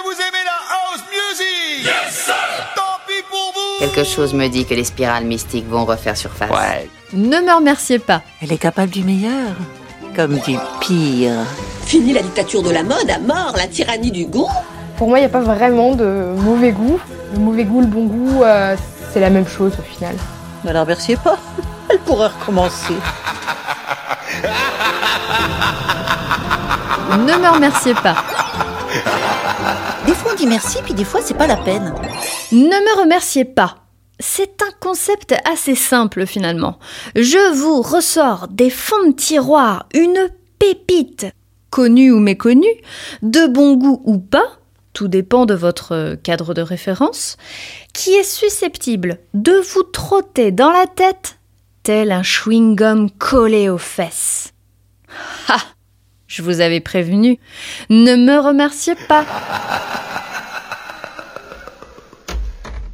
que vous aimez la house music Yes, sir Tant pis pour vous Quelque chose me dit que les spirales mystiques vont refaire surface. Ouais. Ne me remerciez pas. Elle est capable du meilleur, comme du pire. Fini la dictature de la mode, à mort la tyrannie du goût Pour moi, il n'y a pas vraiment de mauvais goût. Le mauvais goût, le bon goût, euh, c'est la même chose au final. Ne la remerciez pas. Elle pourrait recommencer. Ne me remerciez pas. Des fois on dit merci, puis des fois c'est pas la peine. Ne me remerciez pas. C'est un concept assez simple finalement. Je vous ressors des fonds de tiroir une pépite, connue ou méconnue, de bon goût ou pas, tout dépend de votre cadre de référence, qui est susceptible de vous trotter dans la tête tel un chewing-gum collé aux fesses. Ha Je vous avais prévenu. Ne me remerciez pas.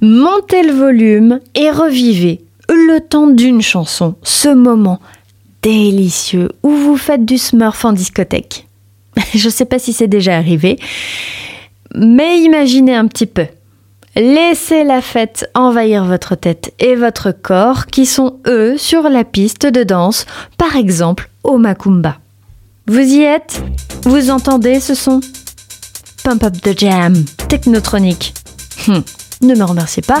Montez le volume et revivez le temps d'une chanson, ce moment délicieux où vous faites du smurf en discothèque. Je sais pas si c'est déjà arrivé, mais imaginez un petit peu. Laissez la fête envahir votre tête et votre corps qui sont eux sur la piste de danse, par exemple au Macumba. Vous y êtes Vous entendez ce son Pump Up the Jam, technotronique. Hum, ne me remerciez pas.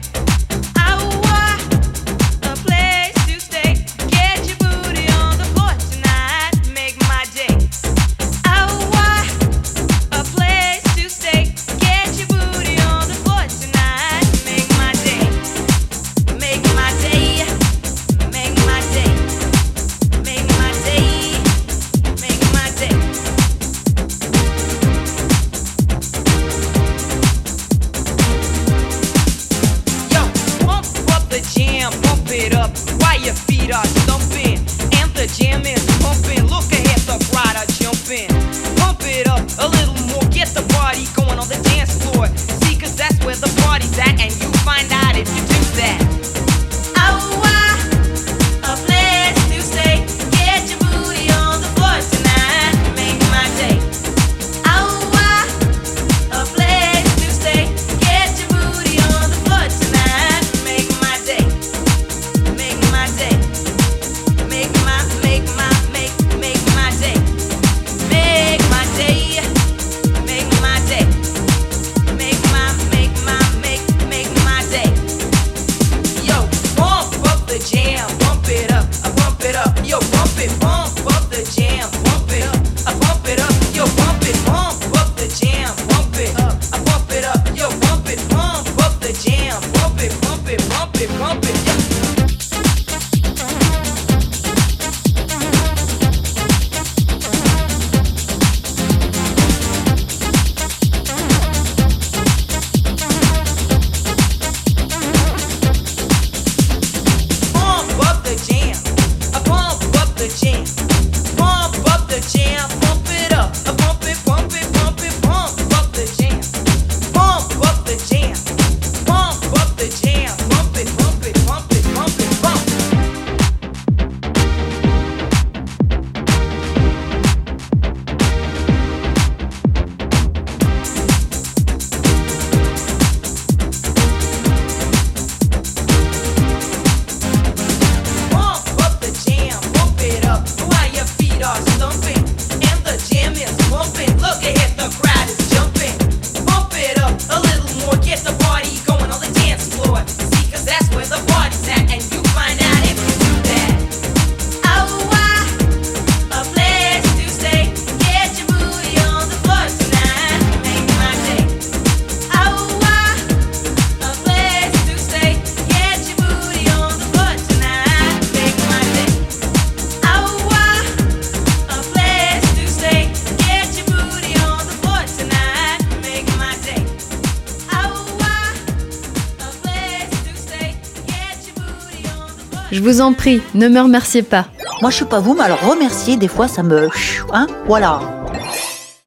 Your feet are stumping. And the jam is pumping. Look ahead, the crowd are jumping. Pump it up a little more, get the party going on the dance floor. See, cause that's where the party's at, and you find out Je vous en prie, ne me remerciez pas. Moi, je suis pas vous, mais alors remercier, des fois, ça me... Hein Voilà.